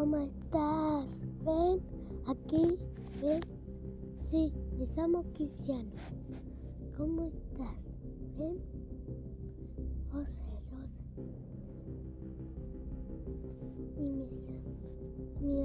¿Cómo estás? Ven aquí, ven. Sí, me llamo Cristiano. ¿Cómo estás? Ven. José, José. Y me llamo. Mi